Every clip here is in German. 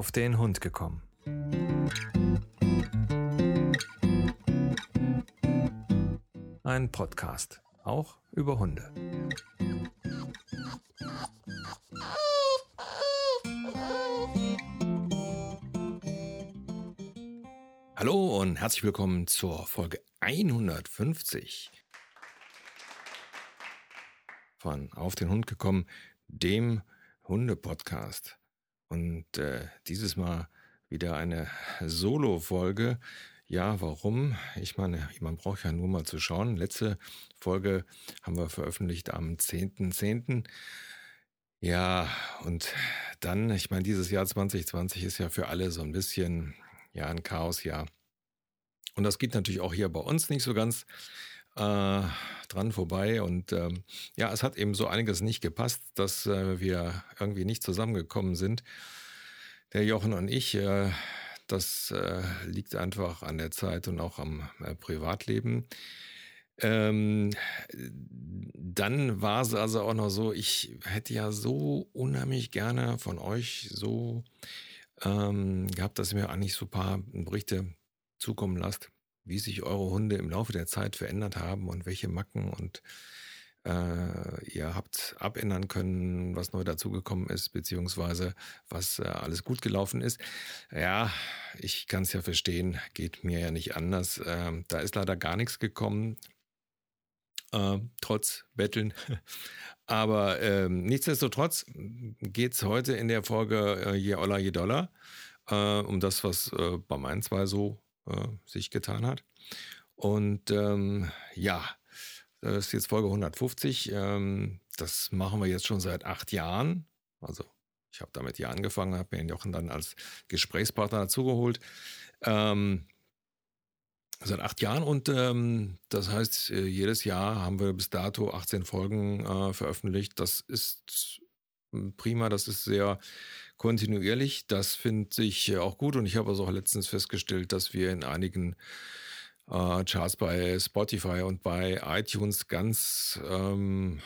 auf den Hund gekommen. Ein Podcast, auch über Hunde. Hallo und herzlich willkommen zur Folge 150 von Auf den Hund gekommen, dem Hunde-Podcast. Und äh, dieses Mal wieder eine Solo-Folge. Ja, warum? Ich meine, man braucht ja nur mal zu schauen. Letzte Folge haben wir veröffentlicht am 10.10. .10. Ja, und dann, ich meine, dieses Jahr 2020 ist ja für alle so ein bisschen, ja, ein Chaosjahr. Und das geht natürlich auch hier bei uns nicht so ganz äh, dran vorbei. Und ähm, ja, es hat eben so einiges nicht gepasst, dass äh, wir irgendwie nicht zusammengekommen sind. Der Jochen und ich, äh, das äh, liegt einfach an der Zeit und auch am äh, Privatleben. Ähm, dann war es also auch noch so, ich hätte ja so unheimlich gerne von euch so ähm, gehabt, dass ihr mir eigentlich so ein paar Berichte zukommen lasst wie sich eure Hunde im Laufe der Zeit verändert haben und welche Macken und äh, ihr habt abändern können, was neu dazugekommen ist, beziehungsweise was äh, alles gut gelaufen ist. Ja, ich kann es ja verstehen, geht mir ja nicht anders. Äh, da ist leider gar nichts gekommen, äh, trotz Betteln. Aber ähm, nichtsdestotrotz geht es heute in der Folge äh, Je Oller, Je Dollar äh, um das, was bei meinen zwei so äh, sich getan hat. Und ähm, ja, das ist jetzt Folge 150. Ähm, das machen wir jetzt schon seit acht Jahren. Also ich habe damit hier angefangen, habe mir Jochen dann als Gesprächspartner dazugeholt. Ähm, seit acht Jahren und ähm, das heißt, äh, jedes Jahr haben wir bis dato 18 Folgen äh, veröffentlicht. Das ist hm, prima, das ist sehr kontinuierlich. Das finde ich auch gut und ich habe also auch letztens festgestellt, dass wir in einigen äh, Charts bei Spotify und bei iTunes ganz ähm,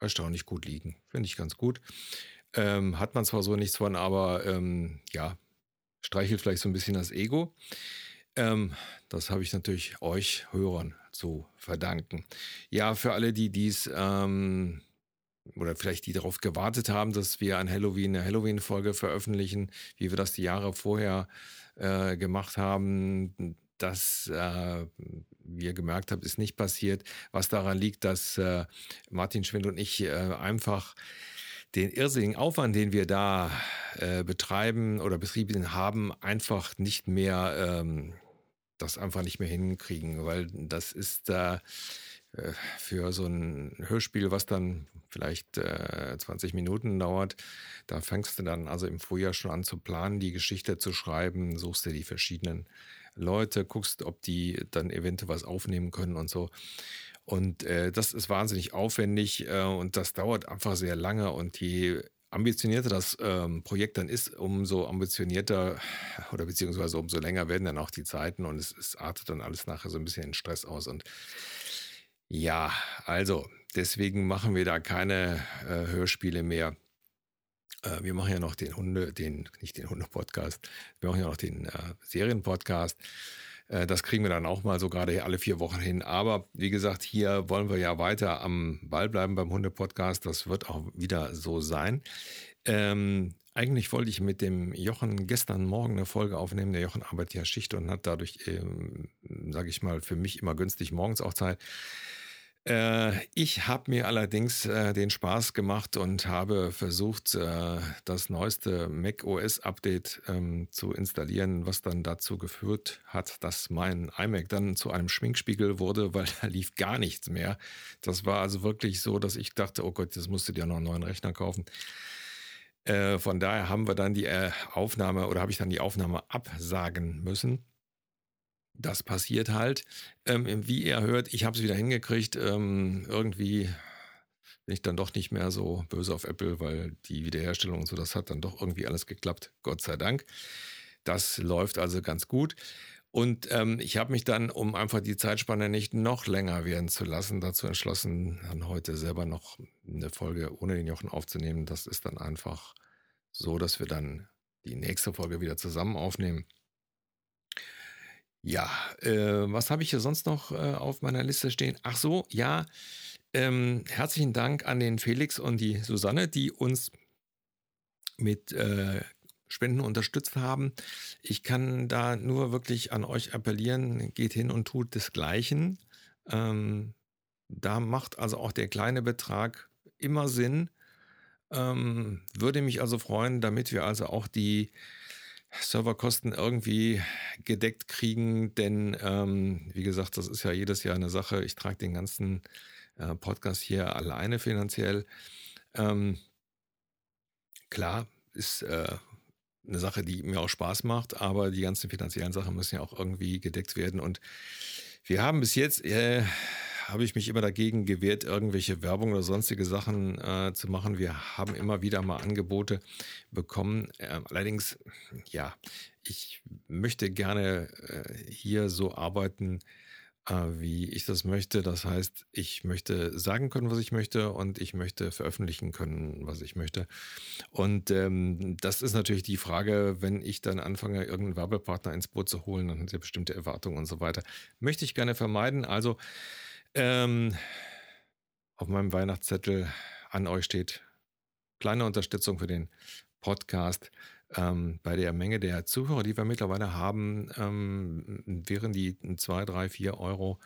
erstaunlich gut liegen. Finde ich ganz gut. Ähm, hat man zwar so nichts von, aber ähm, ja, streichelt vielleicht so ein bisschen das Ego. Ähm, das habe ich natürlich euch Hörern zu verdanken. Ja, für alle, die dies ähm, oder vielleicht die darauf gewartet haben, dass wir an Halloween eine Halloween-Folge veröffentlichen, wie wir das die Jahre vorher äh, gemacht haben. Das, äh, wie ihr gemerkt habt, ist nicht passiert. Was daran liegt, dass äh, Martin Schwind und ich äh, einfach den irrsinnigen Aufwand, den wir da äh, betreiben oder betrieben haben, einfach nicht mehr, ähm, das einfach nicht mehr hinkriegen, weil das ist äh, äh, für so ein Hörspiel, was dann vielleicht äh, 20 Minuten dauert, da fängst du dann also im Frühjahr schon an zu planen, die Geschichte zu schreiben, suchst dir die verschiedenen Leute, guckst, ob die dann eventuell was aufnehmen können und so. Und äh, das ist wahnsinnig aufwendig äh, und das dauert einfach sehr lange und je ambitionierter das ähm, Projekt dann ist, umso ambitionierter oder beziehungsweise umso länger werden dann auch die Zeiten und es, es artet dann alles nachher so ein bisschen in Stress aus und ja, also deswegen machen wir da keine äh, Hörspiele mehr. Äh, wir machen ja noch den Hunde, den, nicht den Hunde-Podcast, wir machen ja noch den äh, Serien-Podcast. Äh, das kriegen wir dann auch mal so gerade alle vier Wochen hin. Aber wie gesagt, hier wollen wir ja weiter am Ball bleiben beim Hunde-Podcast. Das wird auch wieder so sein. Ähm, eigentlich wollte ich mit dem Jochen gestern Morgen eine Folge aufnehmen. Der Jochen arbeitet ja Schicht und hat dadurch, ähm, sage ich mal, für mich immer günstig morgens auch Zeit. Äh, ich habe mir allerdings äh, den Spaß gemacht und habe versucht, äh, das neueste Mac OS Update ähm, zu installieren, was dann dazu geführt hat, dass mein iMac dann zu einem Schminkspiegel wurde, weil da lief gar nichts mehr. Das war also wirklich so, dass ich dachte, oh Gott, jetzt musst du dir noch einen neuen Rechner kaufen. Äh, von daher haben wir dann die äh, Aufnahme oder habe ich dann die Aufnahme absagen müssen das passiert halt. Ähm, wie ihr hört, ich habe es wieder hingekriegt. Ähm, irgendwie bin ich dann doch nicht mehr so böse auf Apple, weil die Wiederherstellung und so, das hat dann doch irgendwie alles geklappt. Gott sei Dank. Das läuft also ganz gut. Und ähm, ich habe mich dann, um einfach die Zeitspanne nicht noch länger werden zu lassen, dazu entschlossen, dann heute selber noch eine Folge ohne den Jochen aufzunehmen. Das ist dann einfach so, dass wir dann die nächste Folge wieder zusammen aufnehmen. Ja, äh, was habe ich hier sonst noch äh, auf meiner Liste stehen? Ach so, ja, ähm, herzlichen Dank an den Felix und die Susanne, die uns mit äh, Spenden unterstützt haben. Ich kann da nur wirklich an euch appellieren, geht hin und tut desgleichen. Ähm, da macht also auch der kleine Betrag immer Sinn. Ähm, würde mich also freuen, damit wir also auch die Serverkosten irgendwie gedeckt kriegen, denn ähm, wie gesagt, das ist ja jedes Jahr eine Sache. Ich trage den ganzen äh, Podcast hier alleine finanziell. Ähm, klar, ist äh, eine Sache, die mir auch Spaß macht, aber die ganzen finanziellen Sachen müssen ja auch irgendwie gedeckt werden. Und wir haben bis jetzt, äh, habe ich mich immer dagegen gewehrt, irgendwelche Werbung oder sonstige Sachen äh, zu machen. Wir haben immer wieder mal Angebote bekommen. Äh, allerdings, ja, ich möchte gerne äh, hier so arbeiten, äh, wie ich das möchte. Das heißt, ich möchte sagen können, was ich möchte und ich möchte veröffentlichen können, was ich möchte. Und ähm, das ist natürlich die Frage, wenn ich dann anfange, irgendeinen Werbepartner ins Boot zu holen, dann hat er bestimmte Erwartungen und so weiter. Möchte ich gerne vermeiden. Also ähm, auf meinem Weihnachtszettel an euch steht kleine Unterstützung für den Podcast ähm, bei der Menge der Zuhörer, die wir mittlerweile haben, ähm, wären die 2, 3, 4 Euro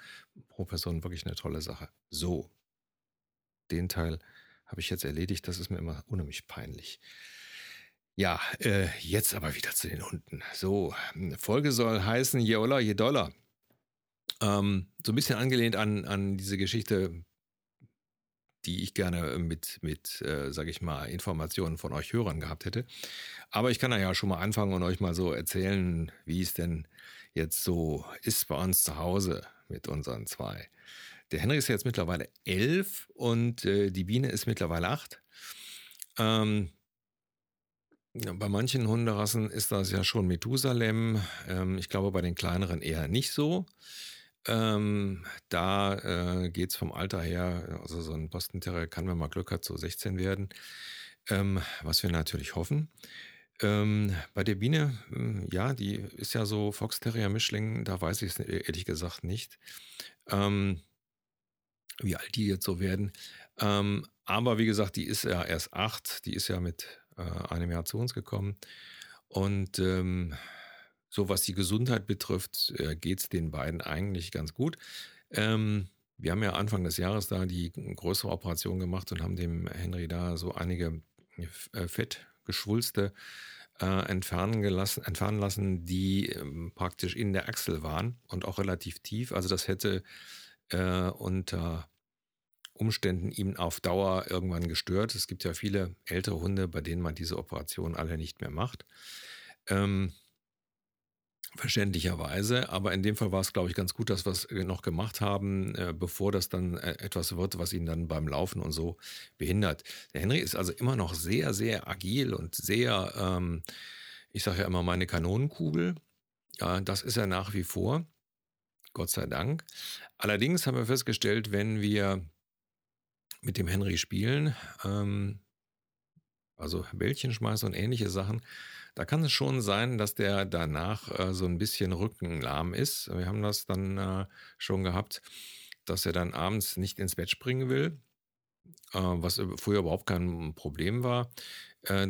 pro Person wirklich eine tolle Sache. So, den Teil habe ich jetzt erledigt. Das ist mir immer unheimlich peinlich. Ja, äh, jetzt aber wieder zu den Hunden. So, Folge soll heißen, je Oller, je Dollar. Ähm, so ein bisschen angelehnt an, an diese Geschichte die ich gerne mit, mit äh, sage ich mal, Informationen von euch Hörern gehabt hätte. Aber ich kann ja schon mal anfangen und euch mal so erzählen, wie es denn jetzt so ist bei uns zu Hause mit unseren zwei. Der Henry ist jetzt mittlerweile elf und äh, die Biene ist mittlerweile acht. Ähm, bei manchen Hunderassen ist das ja schon Methusalem. Ähm, ich glaube bei den kleineren eher nicht so. Ähm, da äh, geht es vom Alter her, also so ein Boston Terrier kann, wenn man Glück hat, so 16 werden, ähm, was wir natürlich hoffen. Ähm, bei der Biene, hm, ja, die ist ja so Fox Terrier Mischling, da weiß ich es ehrlich gesagt nicht, ähm, wie alt die jetzt so werden. Ähm, aber wie gesagt, die ist ja erst acht, die ist ja mit äh, einem Jahr zu uns gekommen. Und ähm, so was die Gesundheit betrifft, äh, geht es den beiden eigentlich ganz gut. Ähm, wir haben ja Anfang des Jahres da die größere Operation gemacht und haben dem Henry da so einige äh, Fettgeschwulste äh, entfernen, gelassen, entfernen lassen, die ähm, praktisch in der Achsel waren und auch relativ tief. Also das hätte äh, unter Umständen ihm auf Dauer irgendwann gestört. Es gibt ja viele ältere Hunde, bei denen man diese Operation alle nicht mehr macht. Ähm, Verständlicherweise, aber in dem Fall war es, glaube ich, ganz gut, dass wir es äh, noch gemacht haben, äh, bevor das dann äh, etwas wird, was ihn dann beim Laufen und so behindert. Der Henry ist also immer noch sehr, sehr agil und sehr, ähm, ich sage ja immer, meine Kanonenkugel. Ja, das ist er nach wie vor, Gott sei Dank. Allerdings haben wir festgestellt, wenn wir mit dem Henry spielen, ähm, also Bällchen schmeißen und ähnliche Sachen, da kann es schon sein, dass der danach äh, so ein bisschen rückenlahm ist. Wir haben das dann äh, schon gehabt, dass er dann abends nicht ins Bett springen will, äh, was früher überhaupt kein Problem war. Äh,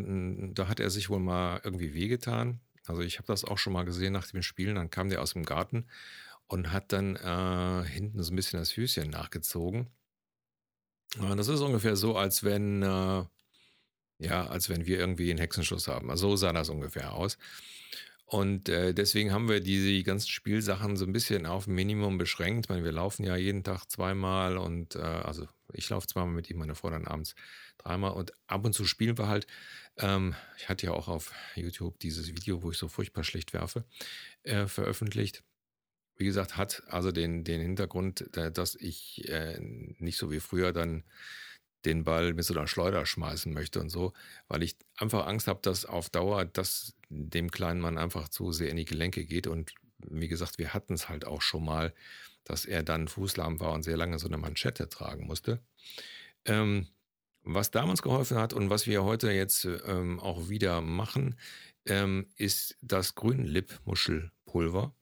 da hat er sich wohl mal irgendwie wehgetan. Also ich habe das auch schon mal gesehen nach dem Spielen. Dann kam der aus dem Garten und hat dann äh, hinten so ein bisschen das Füßchen nachgezogen. Äh, das ist ungefähr so, als wenn ja, als wenn wir irgendwie einen Hexenschuss haben. Also so sah das ungefähr aus. Und äh, deswegen haben wir diese ganzen Spielsachen so ein bisschen auf Minimum beschränkt. Ich meine, wir laufen ja jeden Tag zweimal und äh, also ich laufe zweimal mit ihm, meine Frau dann abends dreimal und ab und zu spielen wir halt. Ähm, ich hatte ja auch auf YouTube dieses Video, wo ich so furchtbar schlecht werfe, äh, veröffentlicht. Wie gesagt, hat also den, den Hintergrund, dass ich äh, nicht so wie früher dann den Ball mit so einer Schleuder schmeißen möchte und so, weil ich einfach Angst habe, dass auf Dauer das dem kleinen Mann einfach zu sehr in die Gelenke geht. Und wie gesagt, wir hatten es halt auch schon mal, dass er dann fußlahm war und sehr lange so eine Manschette tragen musste. Ähm, was damals geholfen hat und was wir heute jetzt ähm, auch wieder machen, ähm, ist das Grünlippmuschelpulver.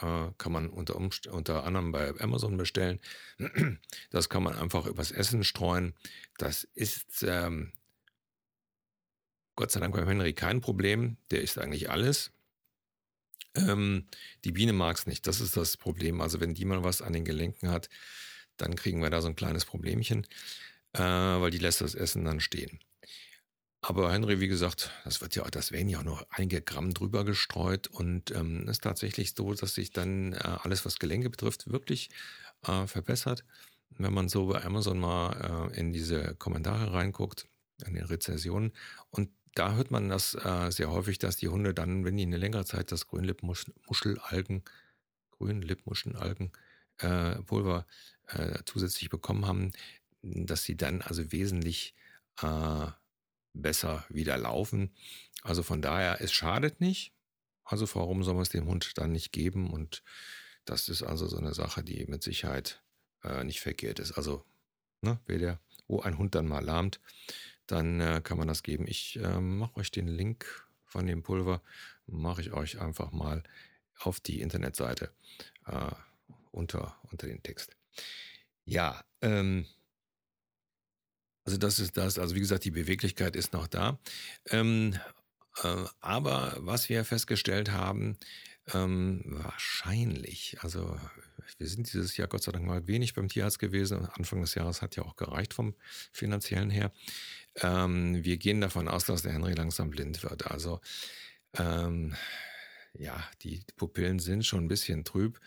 Äh, kann man unter, unter anderem bei Amazon bestellen. Das kann man einfach übers Essen streuen. Das ist ähm, Gott sei Dank beim Henry kein Problem. Der isst eigentlich alles. Ähm, die Biene mag es nicht. Das ist das Problem. Also wenn die mal was an den Gelenken hat, dann kriegen wir da so ein kleines Problemchen, äh, weil die lässt das Essen dann stehen. Aber Henry, wie gesagt, das wird ja, das werden ja auch noch einige Gramm drüber gestreut und ähm, ist tatsächlich so, dass sich dann äh, alles, was Gelenke betrifft, wirklich äh, verbessert. Wenn man so bei Amazon mal äh, in diese Kommentare reinguckt, in den Rezensionen und da hört man das äh, sehr häufig, dass die Hunde dann, wenn die eine längere Zeit das Grünlippmuschelalgen, Grünlippmuschelalgen äh, Pulver äh, zusätzlich bekommen haben, dass sie dann also wesentlich äh, besser wieder laufen. Also von daher, es schadet nicht. Also warum soll man es dem Hund dann nicht geben? Und das ist also so eine Sache, die mit Sicherheit äh, nicht verkehrt ist. Also, ne, wer der, wo ein Hund dann mal lahmt, dann äh, kann man das geben. Ich äh, mache euch den Link von dem Pulver, mache ich euch einfach mal auf die Internetseite äh, unter, unter den Text. Ja, ähm, also das ist das. Also wie gesagt, die Beweglichkeit ist noch da. Ähm, äh, aber was wir festgestellt haben, ähm, wahrscheinlich, also wir sind dieses Jahr Gott sei Dank mal wenig beim Tierarzt gewesen. Anfang des Jahres hat ja auch gereicht vom finanziellen her. Ähm, wir gehen davon aus, dass der Henry langsam blind wird. Also ähm, ja, die Pupillen sind schon ein bisschen trüb.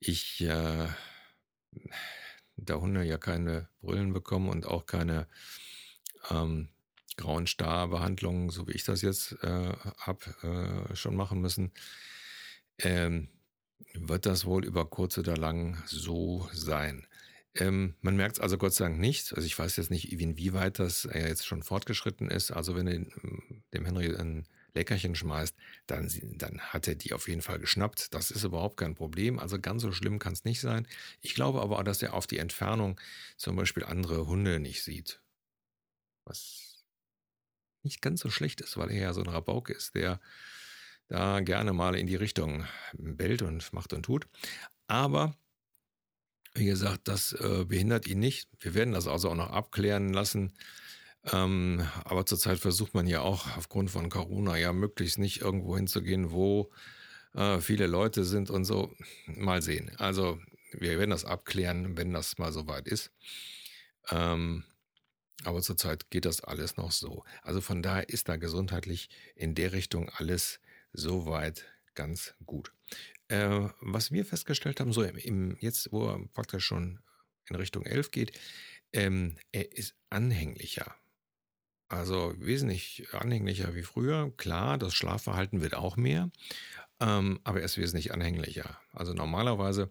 Ich, äh, da Hunde ja keine Brillen bekommen und auch keine ähm, grauen Starbehandlungen, so wie ich das jetzt äh, habe, äh, schon machen müssen, ähm, wird das wohl über kurz oder lang so sein. Ähm, man merkt es also Gott sei Dank nicht. Also ich weiß jetzt nicht, inwieweit das äh, jetzt schon fortgeschritten ist. Also wenn du dem Henry ein Leckerchen schmeißt, dann, dann hat er die auf jeden Fall geschnappt. Das ist überhaupt kein Problem. Also ganz so schlimm kann es nicht sein. Ich glaube aber auch, dass er auf die Entfernung zum Beispiel andere Hunde nicht sieht. Was nicht ganz so schlecht ist, weil er ja so ein Rabauke ist, der da gerne mal in die Richtung bellt und macht und tut. Aber wie gesagt, das äh, behindert ihn nicht. Wir werden das also auch noch abklären lassen. Ähm, aber zurzeit versucht man ja auch aufgrund von Corona ja möglichst nicht irgendwo hinzugehen, wo äh, viele Leute sind und so. Mal sehen. Also wir werden das abklären, wenn das mal soweit ist. Ähm, aber zurzeit geht das alles noch so. Also von daher ist da gesundheitlich in der Richtung alles soweit ganz gut. Äh, was wir festgestellt haben, so im, im, jetzt, wo er praktisch schon in Richtung 11 geht, ähm, er ist anhänglicher. Also wesentlich anhänglicher wie früher. Klar, das Schlafverhalten wird auch mehr, ähm, aber er ist wesentlich anhänglicher. Also normalerweise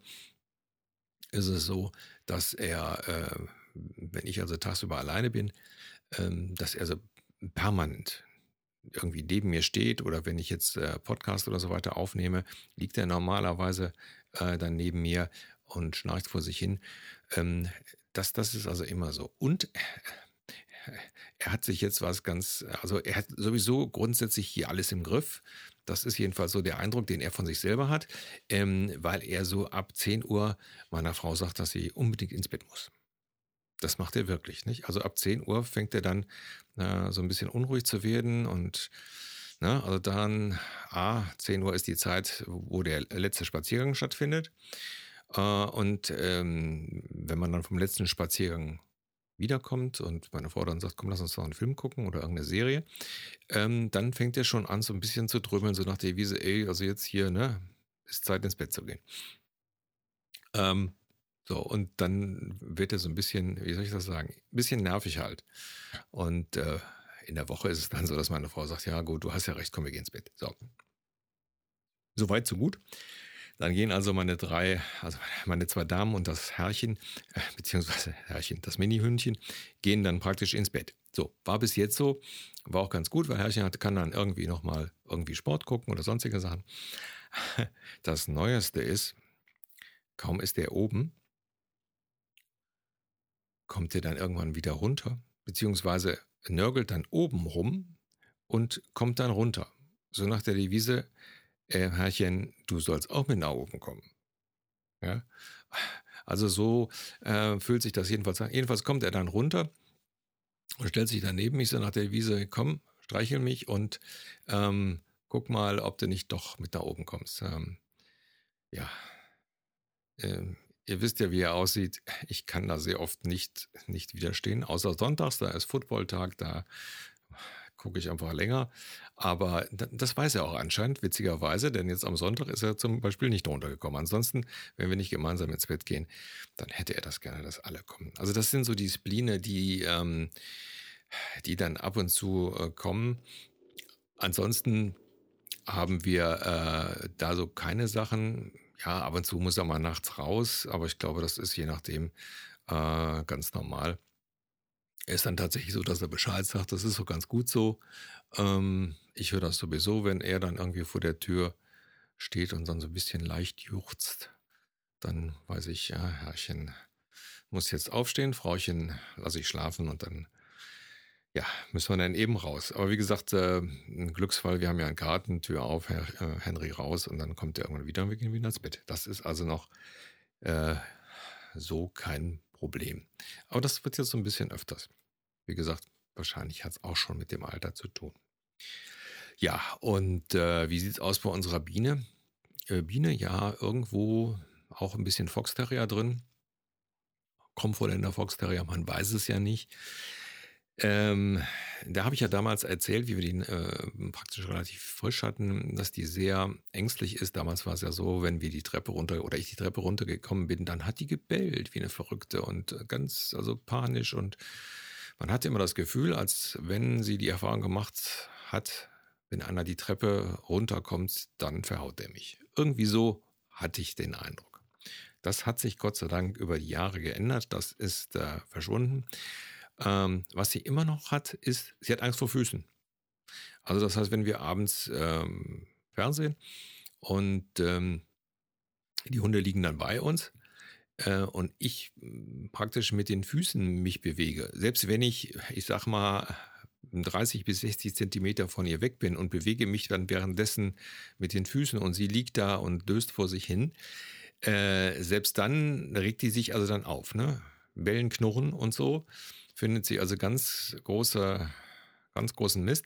ist es so, dass er, äh, wenn ich also tagsüber alleine bin, ähm, dass er so permanent irgendwie neben mir steht oder wenn ich jetzt äh, Podcast oder so weiter aufnehme, liegt er normalerweise äh, dann neben mir und schnarcht vor sich hin. Ähm, das, das ist also immer so. Und er hat sich jetzt was ganz, also er hat sowieso grundsätzlich hier alles im Griff. Das ist jedenfalls so der Eindruck, den er von sich selber hat, ähm, weil er so ab 10 Uhr meiner Frau sagt, dass sie unbedingt ins Bett muss. Das macht er wirklich, nicht? Also ab 10 Uhr fängt er dann äh, so ein bisschen unruhig zu werden und ne, also dann, ah, 10 Uhr ist die Zeit, wo der letzte Spaziergang stattfindet. Äh, und ähm, wenn man dann vom letzten Spaziergang wiederkommt und meine Frau dann sagt, komm, lass uns doch einen Film gucken oder irgendeine Serie, ähm, dann fängt er schon an, so ein bisschen zu drömeln, so nach der Wiese, ey, also jetzt hier, ne, ist Zeit ins Bett zu gehen. Ähm, so, und dann wird er so ein bisschen, wie soll ich das sagen, ein bisschen nervig halt. Und äh, in der Woche ist es dann so, dass meine Frau sagt, ja gut, du hast ja recht, komm, wir gehen ins Bett. So. Soweit, so gut. Dann gehen also meine drei, also meine zwei Damen und das Herrchen, äh, beziehungsweise Herrchen, das Mini-Hündchen, gehen dann praktisch ins Bett. So, war bis jetzt so, war auch ganz gut, weil Herrchen hat, kann dann irgendwie nochmal irgendwie Sport gucken oder sonstige Sachen. Das Neueste ist, kaum ist er oben, kommt er dann irgendwann wieder runter, beziehungsweise nörgelt dann oben rum und kommt dann runter. So nach der Devise, äh, Herrchen, du sollst auch mit nach oben kommen. Ja? Also so äh, fühlt sich das jedenfalls an. Jedenfalls kommt er dann runter und stellt sich dann neben mich so nach der Devise, komm, streichel mich und ähm, guck mal, ob du nicht doch mit nach oben kommst. Ähm, ja, ähm, ihr wisst ja, wie er aussieht. Ich kann da sehr oft nicht, nicht widerstehen, außer sonntags, da ist Footballtag, da gucke ich einfach länger. Aber das weiß er auch anscheinend, witzigerweise, denn jetzt am Sonntag ist er zum Beispiel nicht runtergekommen. Ansonsten, wenn wir nicht gemeinsam ins Bett gehen, dann hätte er das gerne, dass alle kommen. Also das sind so die Spline, die, ähm, die dann ab und zu äh, kommen. Ansonsten haben wir äh, da so keine Sachen. Ja, ab und zu muss er mal nachts raus, aber ich glaube, das ist je nachdem äh, ganz normal. Er ist dann tatsächlich so, dass er Bescheid sagt, das ist so ganz gut so. Ähm, ich höre das sowieso, wenn er dann irgendwie vor der Tür steht und dann so ein bisschen leicht juchzt. Dann weiß ich, ja, Herrchen muss jetzt aufstehen, Frauchen lasse ich schlafen und dann, ja, müssen wir dann eben raus. Aber wie gesagt, äh, ein Glücksfall, wir haben ja einen Garten, Tür auf, Herr, äh, Henry raus und dann kommt er irgendwann wieder und wir gehen wieder ins Bett. Das ist also noch äh, so kein Problem. Aber das wird jetzt so ein bisschen öfters. Wie gesagt, wahrscheinlich hat es auch schon mit dem Alter zu tun. Ja, und äh, wie sieht es aus bei unserer Biene? Äh, Biene, ja, irgendwo auch ein bisschen Fox Terrier drin. Komfortländer Fox Terrier, man weiß es ja nicht. Ähm, da habe ich ja damals erzählt, wie wir die äh, praktisch relativ frisch hatten, dass die sehr ängstlich ist. Damals war es ja so, wenn wir die Treppe runter oder ich die Treppe runtergekommen bin, dann hat die gebellt wie eine Verrückte und ganz, also panisch und man hatte immer das Gefühl, als wenn sie die Erfahrung gemacht hat, wenn einer die Treppe runterkommt, dann verhaut er mich. Irgendwie so hatte ich den Eindruck. Das hat sich Gott sei Dank über die Jahre geändert. Das ist äh, verschwunden. Ähm, was sie immer noch hat, ist, sie hat Angst vor Füßen. Also das heißt, wenn wir abends ähm, Fernsehen und ähm, die Hunde liegen dann bei uns, äh, und ich hm, praktisch mit den Füßen mich bewege, selbst wenn ich, ich sag mal, 30 bis 60 Zentimeter von ihr weg bin und bewege mich dann währenddessen mit den Füßen und sie liegt da und döst vor sich hin, äh, selbst dann regt die sich also dann auf, ne? Bellen, knurren und so, findet sie also ganz großer, ganz großen Mist.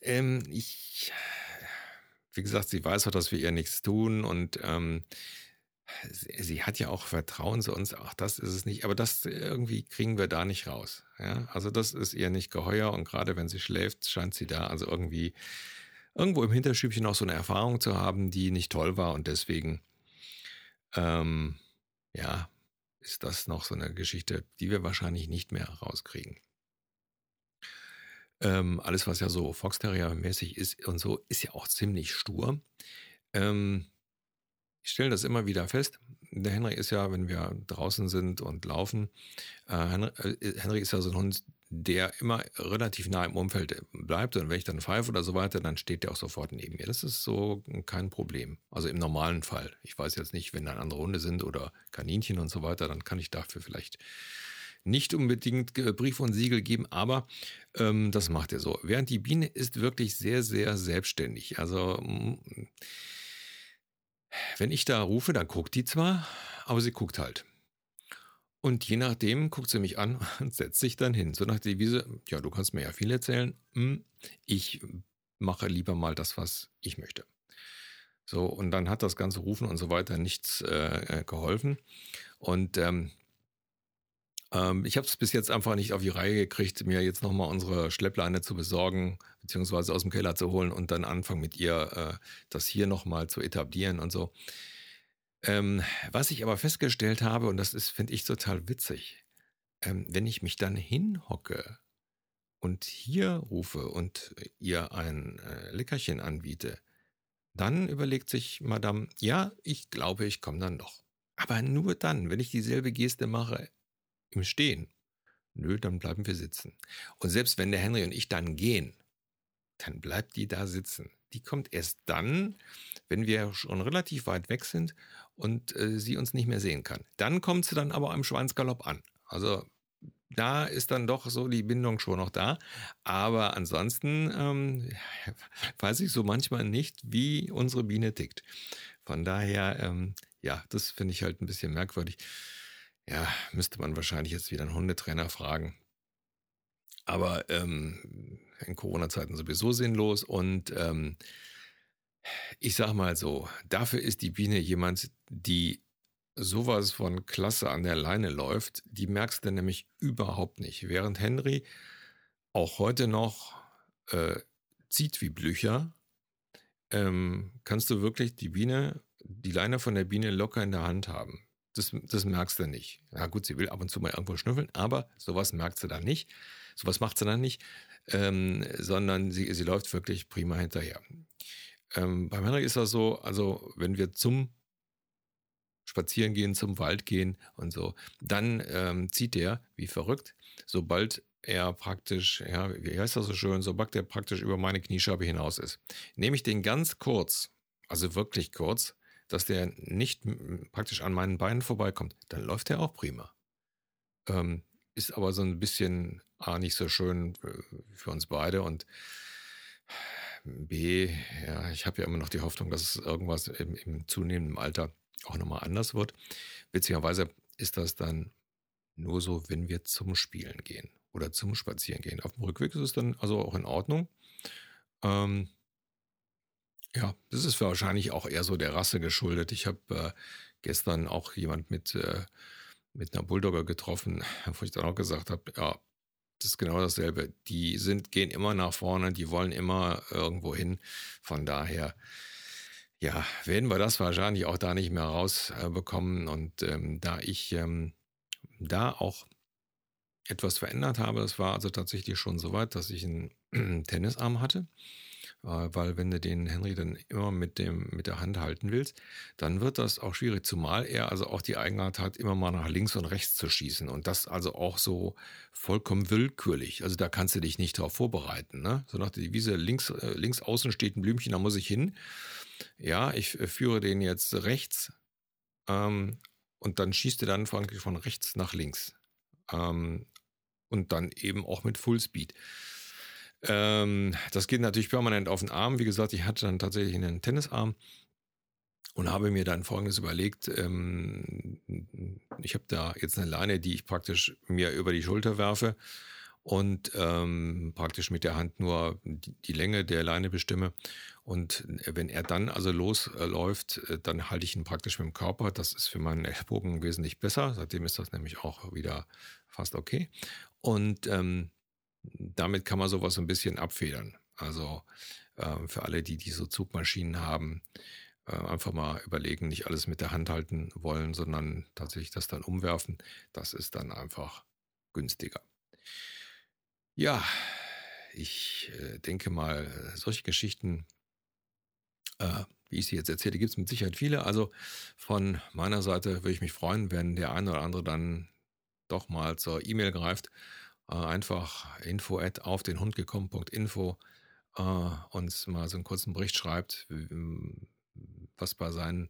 Ähm, ich, wie gesagt, sie weiß auch, dass wir ihr nichts tun und ähm, sie, hat ja auch Vertrauen zu uns, ach, das ist es nicht, aber das irgendwie kriegen wir da nicht raus. Ja? Also das ist ihr nicht geheuer und gerade wenn sie schläft, scheint sie da also irgendwie irgendwo im Hinterstübchen auch so eine Erfahrung zu haben, die nicht toll war und deswegen, ähm, ja, ist das noch so eine Geschichte, die wir wahrscheinlich nicht mehr rauskriegen. Ähm, alles, was ja so Fox Terrier-mäßig ist und so, ist ja auch ziemlich stur. Ähm, ich stelle das immer wieder fest. Der Henry ist ja, wenn wir draußen sind und laufen, äh, Henry, äh, Henry ist ja so ein Hund, der immer relativ nah im Umfeld bleibt. Und wenn ich dann pfeife oder so weiter, dann steht der auch sofort neben mir. Das ist so kein Problem. Also im normalen Fall. Ich weiß jetzt nicht, wenn dann andere Hunde sind oder Kaninchen und so weiter, dann kann ich dafür vielleicht nicht unbedingt Brief und Siegel geben, aber ähm, das macht er so. Während die Biene ist wirklich sehr, sehr selbstständig. Also wenn ich da rufe, dann guckt die zwar, aber sie guckt halt. Und je nachdem guckt sie mich an und setzt sich dann hin. So nach der Devise, ja, du kannst mir ja viel erzählen. Hm, ich mache lieber mal das, was ich möchte. So, und dann hat das ganze Rufen und so weiter nichts äh, geholfen. Und ähm, ähm, ich habe es bis jetzt einfach nicht auf die Reihe gekriegt, mir jetzt nochmal unsere Schleppleine zu besorgen, beziehungsweise aus dem Keller zu holen und dann anfangen mit ihr äh, das hier nochmal zu etablieren und so. Ähm, was ich aber festgestellt habe, und das ist, finde ich, total witzig, ähm, wenn ich mich dann hinhocke und hier rufe und ihr ein äh, Leckerchen anbiete, dann überlegt sich Madame, ja, ich glaube, ich komme dann doch. Aber nur dann, wenn ich dieselbe Geste mache, im Stehen. Nö, dann bleiben wir sitzen. Und selbst wenn der Henry und ich dann gehen, dann bleibt die da sitzen. Die kommt erst dann, wenn wir schon relativ weit weg sind und äh, sie uns nicht mehr sehen kann. Dann kommt sie dann aber am Schweinsgalopp an. Also da ist dann doch so die Bindung schon noch da. Aber ansonsten ähm, weiß ich so manchmal nicht, wie unsere Biene tickt. Von daher, ähm, ja, das finde ich halt ein bisschen merkwürdig. Ja, müsste man wahrscheinlich jetzt wieder einen Hundetrainer fragen. Aber ähm, in Corona-Zeiten sowieso sinnlos. Und ähm, ich sag mal so, dafür ist die Biene jemand, die sowas von klasse an der Leine läuft, die merkst du nämlich überhaupt nicht. Während Henry auch heute noch äh, zieht wie Blücher, ähm, kannst du wirklich die Biene, die Leine von der Biene locker in der Hand haben. Das, das merkst du nicht. Na gut, sie will ab und zu mal irgendwo schnüffeln, aber sowas merkst du dann nicht. Sowas macht sie dann nicht, ähm, sondern sie, sie läuft wirklich prima hinterher. Ähm, beim Henry ist das so, also wenn wir zum spazieren gehen, zum Wald gehen und so. Dann ähm, zieht er wie verrückt, sobald er praktisch, ja, wie heißt das so schön, sobald er praktisch über meine Kniescheibe hinaus ist. Nehme ich den ganz kurz, also wirklich kurz, dass der nicht praktisch an meinen Beinen vorbeikommt, dann läuft er auch prima. Ähm, ist aber so ein bisschen A, nicht so schön für uns beide und B, ja, ich habe ja immer noch die Hoffnung, dass es irgendwas im, im zunehmenden Alter auch nochmal anders wird. Witzigerweise ist das dann nur so, wenn wir zum Spielen gehen oder zum Spazieren gehen. Auf dem Rückweg ist es dann also auch in Ordnung. Ähm, ja, das ist wahrscheinlich auch eher so der Rasse geschuldet. Ich habe äh, gestern auch jemand mit, äh, mit einer Bulldogger getroffen, wo ich dann auch gesagt habe, ja, das ist genau dasselbe. Die sind, gehen immer nach vorne, die wollen immer irgendwo hin. Von daher ja, werden wir das wahrscheinlich auch da nicht mehr rausbekommen. Und ähm, da ich ähm, da auch etwas verändert habe, das war also tatsächlich schon so weit, dass ich einen Tennisarm hatte. Äh, weil wenn du den Henry dann immer mit, dem, mit der Hand halten willst, dann wird das auch schwierig, zumal er also auch die Eigenart hat, immer mal nach links und rechts zu schießen. Und das also auch so vollkommen willkürlich. Also da kannst du dich nicht darauf vorbereiten. Ne? So nach der Devise, links, äh, links außen steht ein Blümchen, da muss ich hin ja, ich äh, führe den jetzt rechts ähm, und dann schießt er dann von, von rechts nach links. Ähm, und dann eben auch mit Fullspeed. Ähm, das geht natürlich permanent auf den Arm. Wie gesagt, ich hatte dann tatsächlich einen Tennisarm und habe mir dann Folgendes überlegt. Ähm, ich habe da jetzt eine Leine, die ich praktisch mir über die Schulter werfe und ähm, praktisch mit der Hand nur die, Länge der Leine bestimme. Und wenn er dann also losläuft, äh, dann halte ich ihn praktisch mit dem Körper. Das ist für meinen Ellbogen wesentlich besser. Seitdem ist das nämlich auch wieder fast okay. Und ähm, damit kann man sowas ein bisschen abfedern. Also äh, für alle, die diese Zugmaschinen haben, äh, einfach mal überlegen, nicht alles mit der Hand halten wollen, sondern tatsächlich das dann umwerfen. Das ist dann einfach günstiger. Ja, ich äh, denke mal, solche Geschichten, äh, wie ich sie jetzt erzähle, gibt es mit Sicherheit viele. Also von meiner Seite würde ich mich freuen, wenn der eine oder andere dann doch mal zur E-Mail greift. Äh, einfach info at auf den Hund gekommen.info äh, uns mal so einen kurzen Bericht schreibt, was bei seinen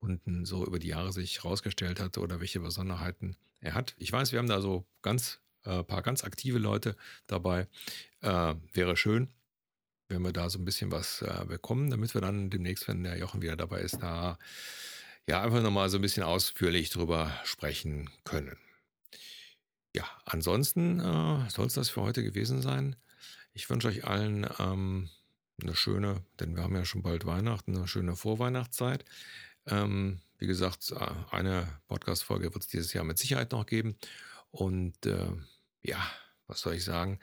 Hunden so über die Jahre sich herausgestellt hat oder welche Besonderheiten er hat. Ich weiß, wir haben da so ganz äh, paar ganz aktive Leute dabei. Äh, wäre schön, wenn wir da so ein bisschen was äh, bekommen, damit wir dann demnächst, wenn der Jochen wieder dabei ist, da ja einfach nochmal so ein bisschen ausführlich drüber sprechen können. Ja, ansonsten äh, soll es das für heute gewesen sein. Ich wünsche euch allen ähm, eine schöne, denn wir haben ja schon bald Weihnachten, eine schöne Vorweihnachtszeit. Ähm, wie gesagt, äh, eine Podcast-Folge wird es dieses Jahr mit Sicherheit noch geben. Und äh, ja, was soll ich sagen?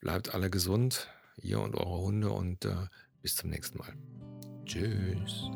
Bleibt alle gesund, ihr und eure Hunde und äh, bis zum nächsten Mal. Tschüss.